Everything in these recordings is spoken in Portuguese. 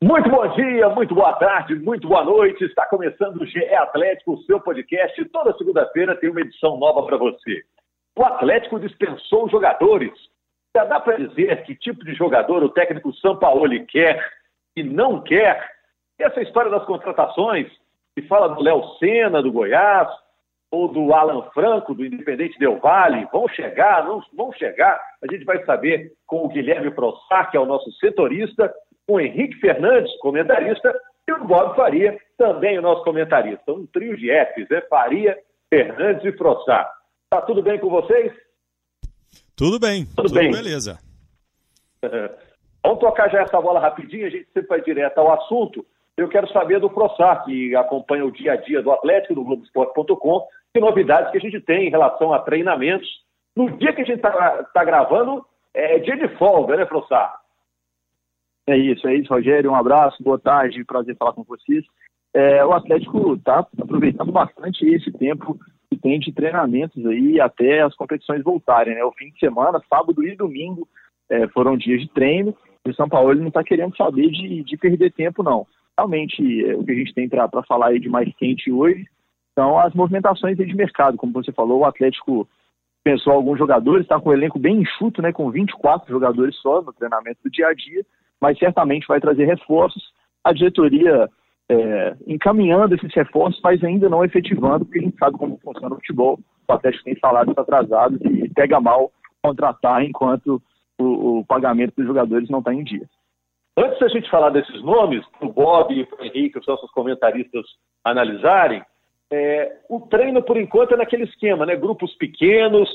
Muito bom dia, muito boa tarde, muito boa noite. Está começando o GE Atlético, o seu podcast. Toda segunda-feira tem uma edição nova para você. O Atlético dispensou jogadores. Já dá para dizer que tipo de jogador o técnico Sampaoli quer e não quer? Essa história das contratações, que fala do Léo Senna, do Goiás, ou do Alan Franco, do Independente Del Vale, vão chegar, não vão chegar? A gente vai saber com o Guilherme Prossar, que é o nosso setorista, o Henrique Fernandes, comentarista, e o Bob Faria, também o nosso comentarista. Um trio de Fs, né? Faria, Fernandes e Frossá. Tá tudo bem com vocês? Tudo bem, tudo, tudo bem. beleza. Vamos tocar já essa bola rapidinho, a gente sempre vai direto ao assunto. Eu quero saber do Frossá, que acompanha o dia a dia do Atlético, no Globoesporte.com, que novidades que a gente tem em relação a treinamentos. No dia que a gente está tá gravando, é dia de folga, né, Frossá? É isso, é isso, Rogério. Um abraço, boa tarde, prazer falar com vocês. É, o Atlético está aproveitando bastante esse tempo que tem de treinamentos aí até as competições voltarem, né? O fim de semana, sábado e domingo é, foram dias de treino e o São Paulo não está querendo saber de, de, perder tempo, não. Realmente, é, o que a gente tem para falar aí de mais quente hoje são as movimentações de mercado. Como você falou, o Atlético pensou alguns jogadores, está com o elenco bem enxuto, né? Com 24 jogadores só no treinamento do dia a dia mas certamente vai trazer reforços. A diretoria é, encaminhando esses reforços, mas ainda não efetivando, porque a gente sabe como funciona o futebol. O Atlético tem salários atrasados e pega mal contratar enquanto o, o pagamento dos jogadores não está em dia. Antes da gente falar desses nomes, o Bob e o Henrique, os nossos comentaristas analisarem, é, o treino, por enquanto, é naquele esquema, né? Grupos pequenos.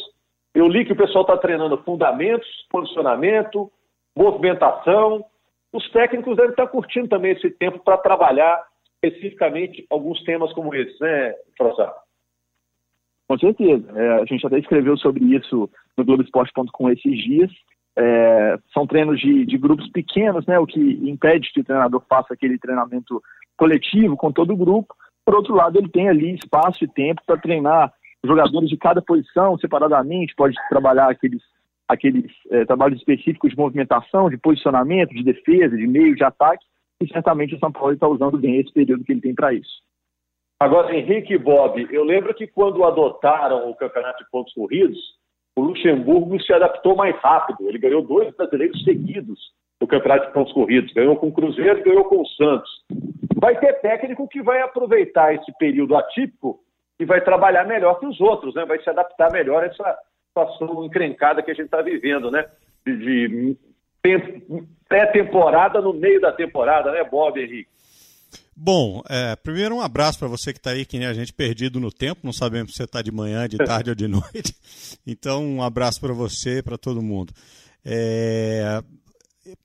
Eu li que o pessoal está treinando fundamentos, posicionamento, movimentação, os técnicos devem estar curtindo também esse tempo para trabalhar especificamente alguns temas como esse, né, Frossá? Com certeza. É, a gente até escreveu sobre isso no Globoesporte.com esses dias. É, são treinos de, de, grupos pequenos, né, o que impede que o treinador faça aquele treinamento coletivo com todo o grupo. Por outro lado, ele tem ali espaço e tempo para treinar jogadores de cada posição separadamente, pode trabalhar aqueles aqueles é, trabalhos específicos de movimentação, de posicionamento, de defesa, de meio, de ataque, e certamente o São Paulo está usando bem esse período que ele tem para isso. Agora, Henrique e Bob, eu lembro que quando adotaram o campeonato de pontos corridos, o Luxemburgo se adaptou mais rápido. Ele ganhou dois brasileiros seguidos no campeonato de pontos corridos. Ganhou com o Cruzeiro e ganhou com o Santos. Vai ter técnico que vai aproveitar esse período atípico e vai trabalhar melhor que os outros, né? vai se adaptar melhor a essa situação encrencada que a gente está vivendo, né? De, de pré-temporada no meio da temporada, né, Bob Henrique? Bom, é, primeiro um abraço para você que está aí, que nem a gente perdido no tempo, não sabemos se você está de manhã, de tarde ou de noite. Então, um abraço para você e para todo mundo. É,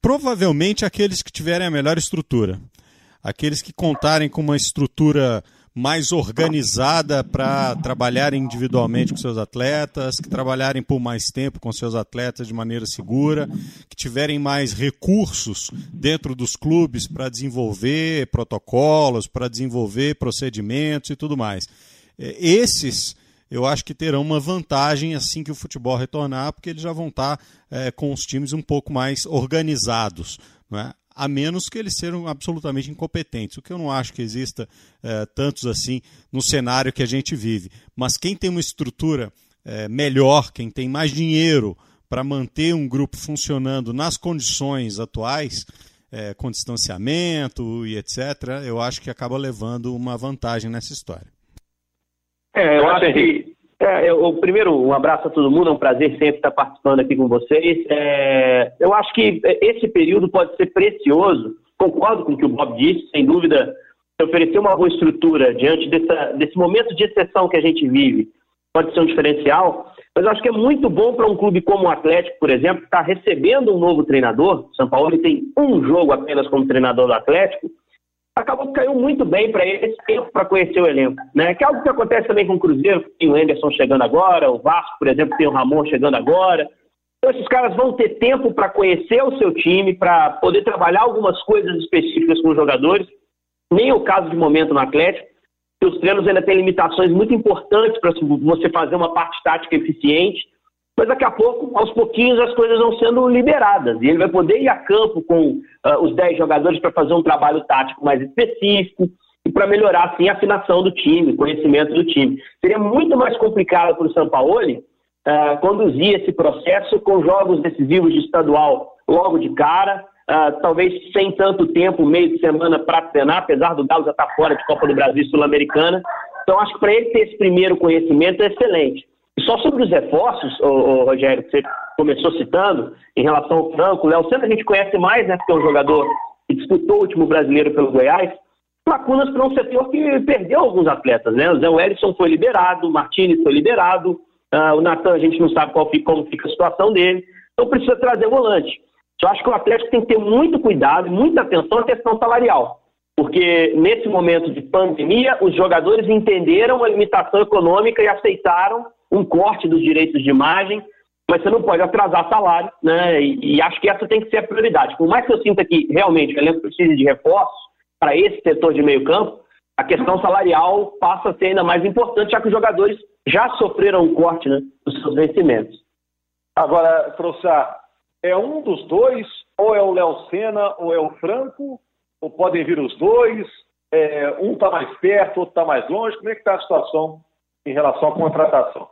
provavelmente aqueles que tiverem a melhor estrutura, aqueles que contarem com uma estrutura mais organizada para trabalhar individualmente com seus atletas, que trabalharem por mais tempo com seus atletas de maneira segura, que tiverem mais recursos dentro dos clubes para desenvolver protocolos, para desenvolver procedimentos e tudo mais. É, esses eu acho que terão uma vantagem assim que o futebol retornar, porque eles já vão estar é, com os times um pouco mais organizados. Não é? A menos que eles sejam absolutamente incompetentes, o que eu não acho que exista é, tantos assim no cenário que a gente vive. Mas quem tem uma estrutura é, melhor, quem tem mais dinheiro para manter um grupo funcionando nas condições atuais, é, com distanciamento e etc., eu acho que acaba levando uma vantagem nessa história. É, eu acho que é, eu, primeiro, um abraço a todo mundo, é um prazer sempre estar participando aqui com vocês. É, eu acho que esse período pode ser precioso, concordo com o que o Bob disse, sem dúvida, oferecer uma boa estrutura diante dessa, desse momento de exceção que a gente vive pode ser um diferencial, mas eu acho que é muito bom para um clube como o Atlético, por exemplo, que está recebendo um novo treinador. São Paulo tem um jogo apenas como treinador do Atlético acabou que caiu muito bem para ele esse tempo para conhecer o elenco. Né? Que é algo que acontece também com o Cruzeiro, tem o Anderson chegando agora, o Vasco, por exemplo, tem o Ramon chegando agora. Então, esses caras vão ter tempo para conhecer o seu time, para poder trabalhar algumas coisas específicas com os jogadores. Nem o caso de momento no Atlético, que os treinos ainda têm limitações muito importantes para você fazer uma parte tática eficiente. Mas daqui a pouco, aos pouquinhos, as coisas vão sendo liberadas. E ele vai poder ir a campo com uh, os 10 jogadores para fazer um trabalho tático mais específico e para melhorar, assim, a afinação do time, o conhecimento do time. Seria muito mais complicado para o Sampaoli uh, conduzir esse processo com jogos decisivos de estadual logo de cara, uh, talvez sem tanto tempo, meio de semana para treinar, apesar do Galo já estar tá fora de Copa do Brasil Sul-Americana. Então, acho que para ele ter esse primeiro conhecimento é excelente. E só sobre os reforços, ô, ô, Rogério, que você começou citando, em relação ao Franco, o Léo Senna a gente conhece mais, né, porque é um jogador que disputou o último brasileiro pelo Goiás, lacunas para um setor que perdeu alguns atletas, né? O Zé Wellison foi liberado, o Martinez foi liberado, uh, o Natan a gente não sabe qual, como fica a situação dele, então precisa trazer volante. Eu acho que o Atlético tem que ter muito cuidado, muita atenção à questão salarial, porque nesse momento de pandemia os jogadores entenderam a limitação econômica e aceitaram um corte dos direitos de imagem, mas você não pode atrasar salário, né? E, e, acho que essa tem que ser a prioridade. Por mais que eu sinta que realmente o elenco precise de reforços para esse setor de meio campo, a questão salarial passa a ser ainda mais importante, já que os jogadores já sofreram um corte né, dos seus vencimentos. Agora, Frossá, é um dos dois, ou é o Léo Senna, ou é o Franco, ou podem vir os dois, é, um está mais perto, outro está mais longe, como é que está a situação em relação à contratação?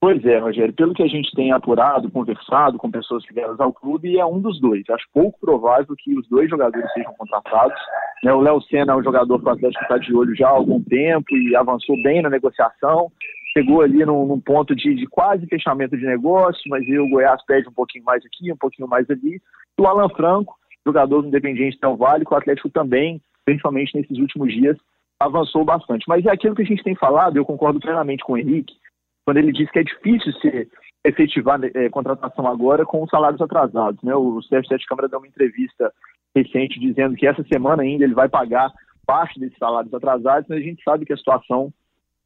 Pois é, Rogério, pelo que a gente tem apurado, conversado com pessoas ligadas ao clube, é um dos dois. Acho pouco provável que os dois jogadores sejam contratados. Né, o Léo Senna é um jogador que o Atlético está de olho já há algum tempo e avançou bem na negociação. Chegou ali num, num ponto de, de, quase fechamento de negócio, mas o Goiás pede um pouquinho mais aqui, um pouquinho mais ali. O Alan Franco, jogador do Independiente Del Vale, que o Atlético também, principalmente nesses últimos dias, avançou bastante. Mas é aquilo que a gente tem falado, eu concordo plenamente com o Henrique, quando ele diz que é difícil se efetivar é, contratação agora com os salários atrasados. Né? O Sérgio Sete Câmara deu uma entrevista recente dizendo que essa semana ainda ele vai pagar parte desses salários atrasados, mas a gente sabe que a situação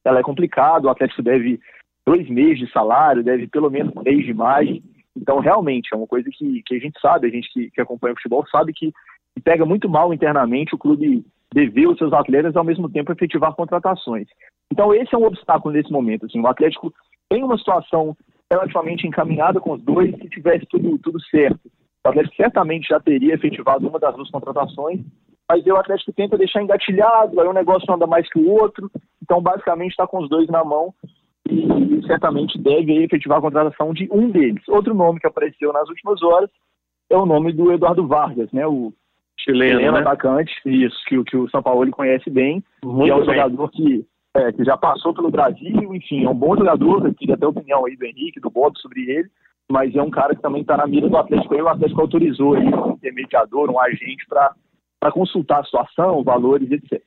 ela é complicada, o Atlético deve dois meses de salário, deve pelo menos três de mais. Então, realmente, é uma coisa que, que a gente sabe, a gente que, que acompanha o futebol sabe que, que pega muito mal internamente o clube dever os seus atletas ao mesmo tempo efetivar contratações. Então esse é um obstáculo nesse momento. Assim, o Atlético tem uma situação relativamente encaminhada com os dois, se tivesse tudo, tudo certo. O Atlético certamente já teria efetivado uma das duas contratações, mas o Atlético tenta deixar engatilhado, aí um negócio não anda mais que o outro, então basicamente está com os dois na mão e, e certamente deve efetivar a contratação de um deles. Outro nome que apareceu nas últimas horas é o nome do Eduardo Vargas, né, o chileno, chileno né? atacante, isso, que, que o São Paulo conhece bem, Muito e é um bem. jogador que, é, que já passou pelo Brasil, enfim, é um bom jogador, eu queria até a opinião aí do Henrique, do Bob sobre ele, mas é um cara que também está na mira do Atlético, e o Atlético autorizou aí um intermediador, um agente para consultar a situação, valores, etc.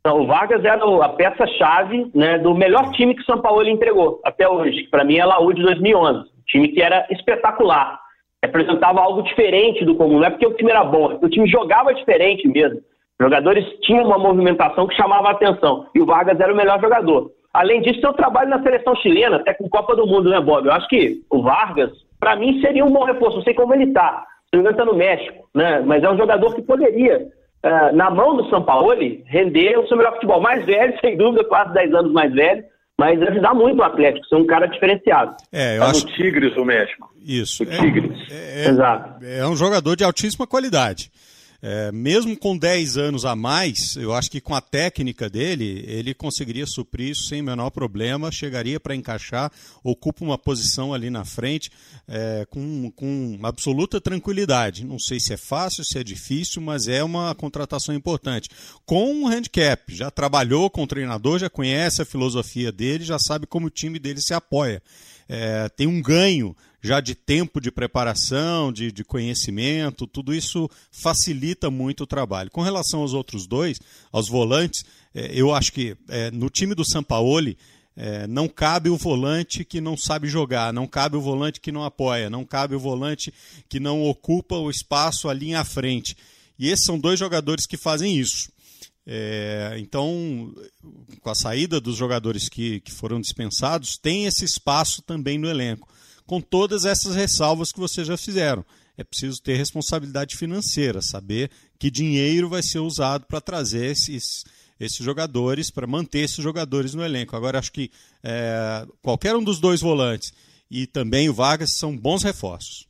Então, o Vargas era a peça-chave né, do melhor time que o São Paulo entregou até hoje, que para mim é Laú de 2011, time que era espetacular representava algo diferente do comum. Não é porque o time era bom, é o time jogava diferente mesmo. Jogadores tinham uma movimentação que chamava a atenção. E o Vargas era o melhor jogador. Além disso, seu trabalho na seleção chilena, até com Copa do Mundo, né, Bob? Eu acho que o Vargas, para mim, seria um bom reforço. Não sei como ele está. Se não está no México, né? Mas é um jogador que poderia, uh, na mão do São Paulo, render o seu melhor futebol. Mais velho, sem dúvida, quase 10 anos mais velho mas ajudar muito o Atlético, ser um cara diferenciado. É, eu tá acho... no Tigres, o México. Isso. O Tigres. É, é, Exato. É um jogador de altíssima qualidade. É, mesmo com 10 anos a mais, eu acho que com a técnica dele, ele conseguiria suprir isso sem o menor problema, chegaria para encaixar, ocupa uma posição ali na frente é, com, com absoluta tranquilidade. Não sei se é fácil, se é difícil, mas é uma contratação importante. Com um handicap, já trabalhou com o treinador, já conhece a filosofia dele, já sabe como o time dele se apoia. É, tem um ganho já de tempo de preparação, de, de conhecimento, tudo isso facilita muito o trabalho. Com relação aos outros dois, aos volantes, é, eu acho que é, no time do Sampaoli é, não cabe o volante que não sabe jogar, não cabe o volante que não apoia, não cabe o volante que não ocupa o espaço ali à frente. E esses são dois jogadores que fazem isso. É, então, com a saída dos jogadores que, que foram dispensados, tem esse espaço também no elenco com todas essas ressalvas que vocês já fizeram. É preciso ter responsabilidade financeira, saber que dinheiro vai ser usado para trazer esses, esses jogadores, para manter esses jogadores no elenco. Agora, acho que é, qualquer um dos dois volantes e também o Vargas são bons reforços.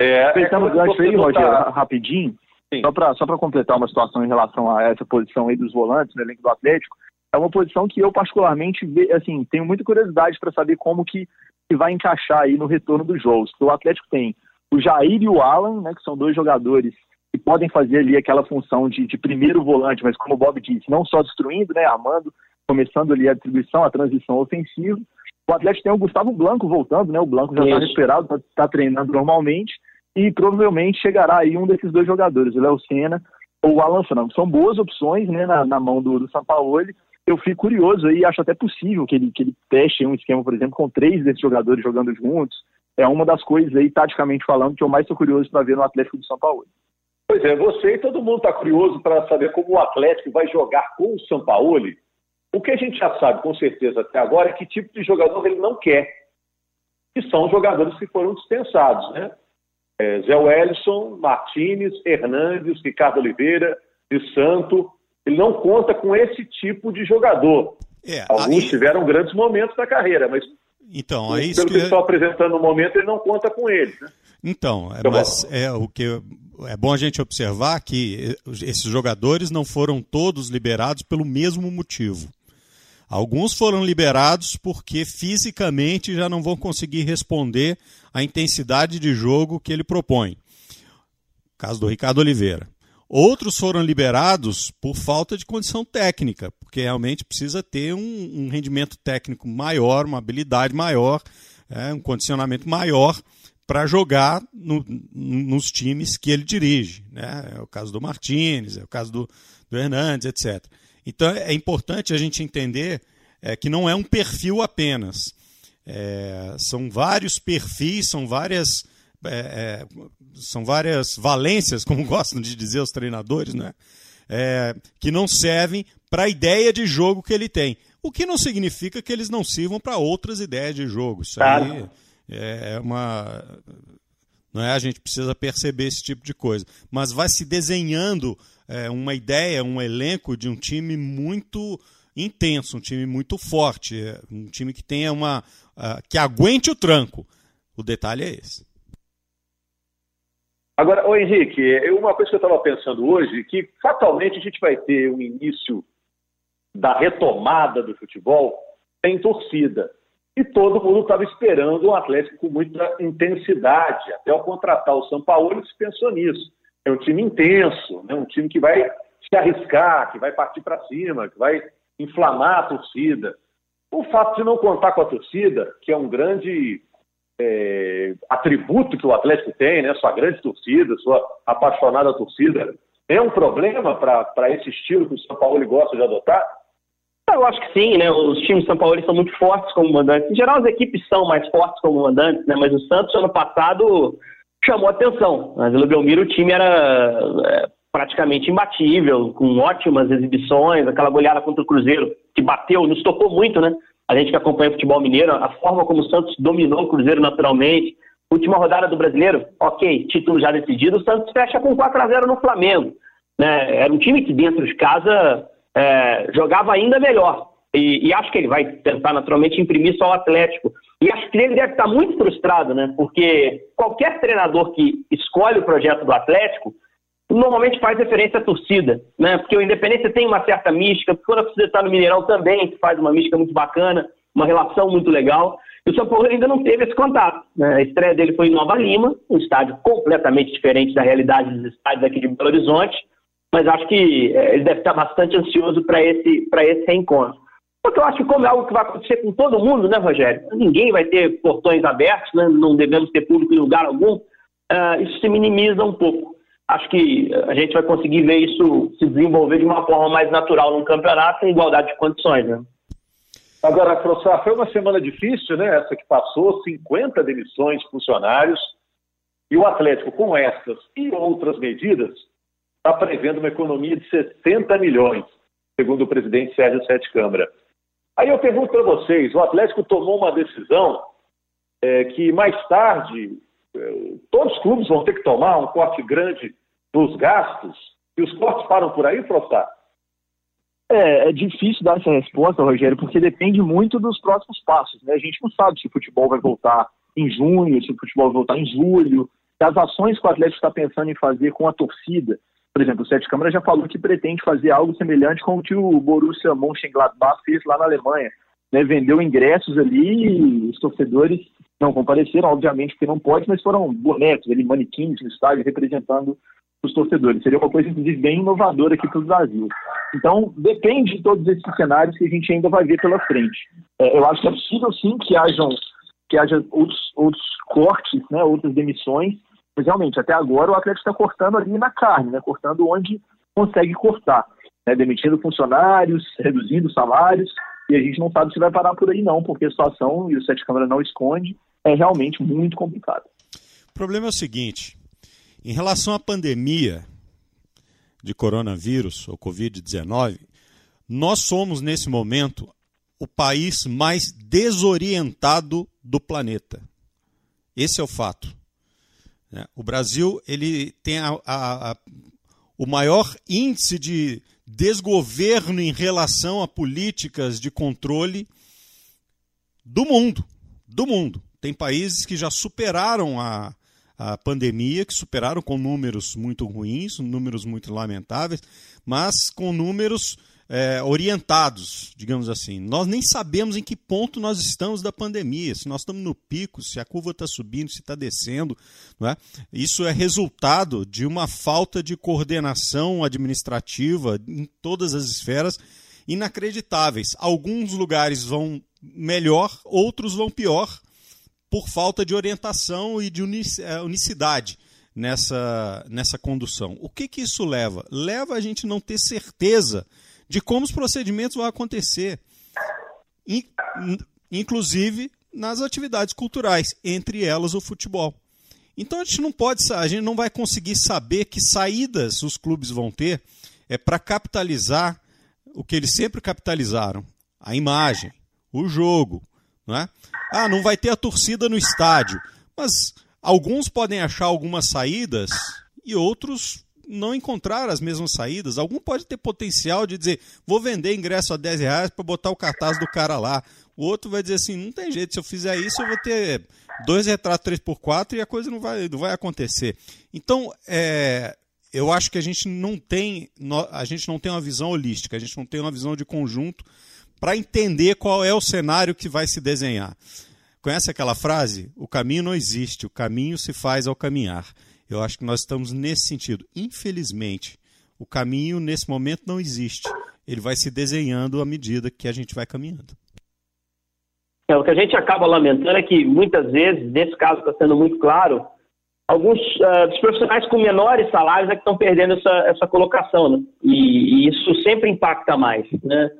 É, Aproveitando é o gancho aí, Roger, tá... rapidinho, Sim. só para só completar uma situação em relação a essa posição aí dos volantes no elenco do Atlético, é uma posição que eu particularmente assim, tenho muita curiosidade para saber como que, que, vai encaixar aí no retorno dos jogos. O Atlético tem o Jair e o Alan, né, que são dois jogadores que podem fazer ali aquela função de, de primeiro volante, mas como o Bob disse, não só destruindo, né, armando, começando ali a distribuição, a transição ofensiva. O Atlético tem o Gustavo Blanco voltando, né? O Blanco já está recuperado, está tá treinando normalmente e provavelmente chegará aí um desses dois jogadores, o Léo Senna ou o Alan Franco. São boas opções né, na, na mão do, do Sampaoli. Eu fico curioso aí, acho até possível que ele, que ele teste um esquema, por exemplo, com três desses jogadores jogando juntos. É uma das coisas aí, taticamente falando, que eu mais estou curioso para ver no Atlético do São Paulo. Pois é, você e todo mundo está curioso para saber como o Atlético vai jogar com o São Paulo. O que a gente já sabe com certeza até agora é que tipo de jogador ele não quer. Que são jogadores que foram dispensados, né? É, Zé Wellison, Martinez, Hernandes, Ricardo Oliveira, de Santo. Ele não conta com esse tipo de jogador. É, Alguns aí... tiveram grandes momentos na carreira, mas então, é isso pelo que, que estou apresentando no momento, ele não conta com ele. Né? Então, é, mas é o que é bom a gente observar que esses jogadores não foram todos liberados pelo mesmo motivo. Alguns foram liberados porque fisicamente já não vão conseguir responder à intensidade de jogo que ele propõe. Caso do Ricardo Oliveira. Outros foram liberados por falta de condição técnica, porque realmente precisa ter um, um rendimento técnico maior, uma habilidade maior, é, um condicionamento maior para jogar no, nos times que ele dirige. Né? É o caso do Martins, é o caso do, do Hernandes, etc. Então é importante a gente entender é, que não é um perfil apenas. É, são vários perfis, são várias, é, é são várias valências, como gostam de dizer os treinadores, né? É, que não servem para a ideia de jogo que ele tem. O que não significa que eles não sirvam para outras ideias de jogo. Isso aí é uma. Não é? A gente precisa perceber esse tipo de coisa. Mas vai se desenhando é, uma ideia, um elenco de um time muito intenso, um time muito forte, é, um time que tenha uma. Uh, que aguente o tranco. O detalhe é esse. Agora, ô Henrique, uma coisa que eu estava pensando hoje, que fatalmente a gente vai ter um início da retomada do futebol sem torcida. E todo mundo estava esperando um Atlético com muita intensidade. Até ao contratar o São Paulo, se pensou nisso. É um time intenso, né? um time que vai se arriscar, que vai partir para cima, que vai inflamar a torcida. O fato de não contar com a torcida, que é um grande é, atributo que o Atlético tem, né? sua grande torcida, sua apaixonada torcida, é um problema para esse estilo que o São Paulo gosta de adotar? Eu acho que sim, né? Os times de São Paulo são muito fortes como mandantes. Em geral, as equipes são mais fortes como mandantes, né? Mas o Santos, ano passado, chamou atenção. Mas o Belmiro, o time era é, praticamente imbatível, com ótimas exibições, aquela goleada contra o Cruzeiro, que bateu, nos tocou muito, né? A gente que acompanha o futebol mineiro, a forma como o Santos dominou o Cruzeiro naturalmente. Última rodada do brasileiro, ok, título já decidido, o Santos fecha com 4 a 0 no Flamengo. Né? Era um time que dentro de casa é, jogava ainda melhor. E, e, acho que ele vai tentar naturalmente imprimir só o Atlético. E acho que ele deve estar muito frustrado, né? Porque qualquer treinador que escolhe o projeto do Atlético normalmente faz referência à torcida, né? Porque o Independência tem uma certa mística, quando a torcida está no Mineirão também faz uma mística muito bacana, uma relação muito legal. E o São Paulo ainda não teve esse contato. Né? A estreia dele foi em Nova Lima, um estádio completamente diferente da realidade dos estádios aqui de Belo Horizonte mas acho que é, ele deve estar bastante ansioso para esse, esse reencontro. Porque eu acho que como é algo que vai acontecer com todo mundo, né, Rogério? Ninguém vai ter portões abertos, né? não devemos ter público em lugar algum, uh, isso se minimiza um pouco. Acho que a gente vai conseguir ver isso se desenvolver de uma forma mais natural num campeonato em igualdade de condições, né? Agora, professor, foi uma semana difícil, né? Essa que passou, 50 demissões de funcionários, e o Atlético, com essas e outras medidas, está prevendo uma economia de 60 milhões, segundo o presidente Sérgio Sete Câmara. Aí eu pergunto para vocês: o Atlético tomou uma decisão é, que mais tarde todos os clubes vão ter que tomar um corte grande dos gastos, e os cortes param por aí, Frostá? É, é difícil dar essa resposta, Rogério, porque depende muito dos próximos passos. Né? A gente não sabe se o futebol vai voltar em junho, se o futebol vai voltar em julho, das ações que o Atlético está pensando em fazer com a torcida. Por exemplo, o Sete Câmara já falou que pretende fazer algo semelhante com o que o Borussia Mönchengladbach fez lá na Alemanha. Né? Vendeu ingressos ali e os torcedores não compareceram, obviamente, porque não pode, mas foram bonecos, ali, manequins no estádio representando os torcedores. Seria uma coisa, inclusive, bem inovadora aqui para o Brasil. Então, depende de todos esses cenários que a gente ainda vai ver pela frente. É, eu acho que é possível, sim, que hajam que haja outros, outros cortes, né, outras demissões, mas realmente, até agora o Atlético está cortando ali na carne, né, cortando onde consegue cortar, né, demitindo funcionários, reduzindo salários, e a gente não sabe se vai parar por aí não, porque a situação, e o Sete Câmara não esconde, é realmente muito complicada. O problema é o seguinte, em relação à pandemia de coronavírus, ou Covid-19, nós somos, nesse momento, o país mais desorientado do planeta. Esse é o fato. Né? O Brasil ele tem a, a, a, o maior índice de desgoverno em relação a políticas de controle do mundo. Do mundo. Tem países que já superaram a, a pandemia, que superaram com números muito ruins, números muito lamentáveis, mas com números é, orientados, digamos assim. Nós nem sabemos em que ponto nós estamos da pandemia, se nós estamos no pico, se a curva está subindo, se está descendo. Não é? Isso é resultado de uma falta de coordenação administrativa em todas as esferas inacreditáveis. Alguns lugares vão melhor, outros vão pior, por falta de orientação e de é, unicidade nessa, nessa condução. O que, que isso leva? Leva a gente não ter certeza de como os procedimentos vão acontecer, inclusive nas atividades culturais, entre elas o futebol. Então a gente não pode, a gente não vai conseguir saber que saídas os clubes vão ter é para capitalizar o que eles sempre capitalizaram, a imagem, o jogo, não é? Ah, não vai ter a torcida no estádio, mas alguns podem achar algumas saídas e outros não encontrar as mesmas saídas. Algum pode ter potencial de dizer, vou vender ingresso a 10 reais para botar o cartaz do cara lá. O outro vai dizer assim, não tem jeito, se eu fizer isso eu vou ter dois retratos 3x4 e a coisa não vai, não vai acontecer. Então, é, eu acho que a gente não tem a gente não tem uma visão holística, a gente não tem uma visão de conjunto para entender qual é o cenário que vai se desenhar. Conhece aquela frase? O caminho não existe, o caminho se faz ao caminhar. Eu acho que nós estamos nesse sentido. Infelizmente, o caminho nesse momento não existe. Ele vai se desenhando à medida que a gente vai caminhando. É, o que a gente acaba lamentando é que muitas vezes, nesse caso está sendo muito claro, alguns uh, dos profissionais com menores salários é que estão perdendo essa, essa colocação, né? e, e, isso sempre impacta mais. Né?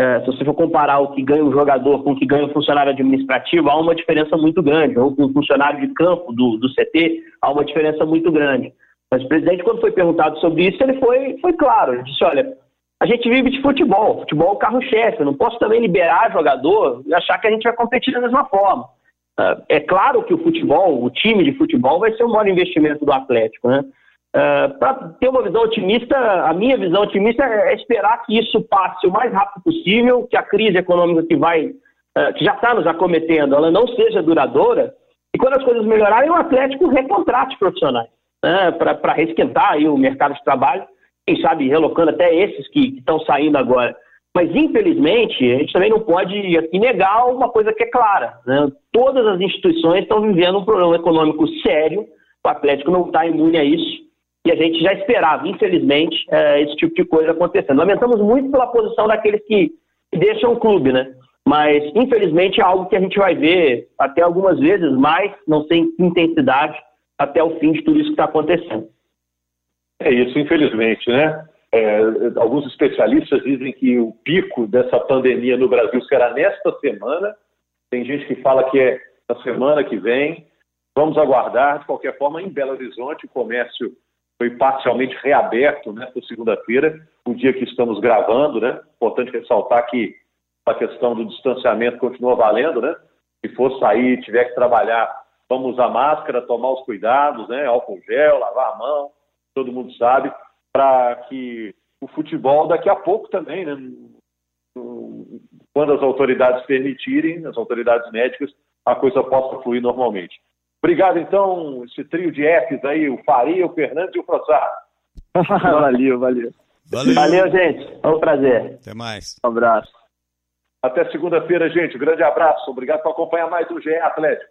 É, se você for comparar o que ganha um jogador com o que ganha um funcionário administrativo, há uma diferença muito grande. Ou com um funcionário de campo do, do CT, há uma diferença muito grande. Mas o presidente, quando foi perguntado sobre isso, ele foi, foi claro. Ele disse: olha, a gente vive de futebol, futebol é o carro-chefe. Não posso também liberar jogador e achar que a gente vai competir da mesma forma. É, é claro que o futebol, o time de futebol, vai ser o maior investimento do Atlético, né? Uh, é, Para ter uma visão otimista, a minha visão otimista é esperar que isso passe o mais rápido possível, que a crise econômica que vai, uh, que já está nos acometendo, ela não seja duradoura, e quando as coisas melhorarem, o Atlético recontrate profissionais né, para resquentar aí o mercado de trabalho, quem sabe relocando até esses que estão saindo agora. Mas, infelizmente, a gente também não pode aqui negar uma coisa que é clara. Né? Todas as instituições estão vivendo um problema econômico sério, o Atlético não está imune a isso e a gente já esperava, infelizmente, é, esse tipo de coisa acontecendo. Lamentamos muito pela posição daqueles que, que deixam o clube, né? Mas, infelizmente, é algo que a gente vai ver até algumas vezes mais, não sem intensidade, até o fim de tudo isso que está acontecendo. É isso, infelizmente, né? É, alguns especialistas dizem que o pico dessa pandemia no Brasil será nesta semana. Tem gente que fala que é na semana que vem. Vamos aguardar. De qualquer forma, em Belo Horizonte, o comércio foi parcialmente reaberto né, segunda-feira, o dia que estamos gravando, né? Importante ressaltar que a questão do distanciamento continua valendo, né? Se for sair, tiver que trabalhar, vamos usar máscara, tomar os cuidados, né? Álcool gel, lavar a mão, todo mundo sabe, para que o futebol daqui a pouco também, né? Quando as autoridades permitirem, as autoridades médicas, a coisa possa fluir normalmente. Obrigado, então, esse trio de Fs aí, o Faria, o Fernandes e o Frossard. valeu, valeu. Valeu. Valeu, gente. Foi um prazer. Até mais. Um abraço. Até segunda-feira, gente. Um grande abraço. Obrigado por acompanhar mais o GE Atlético.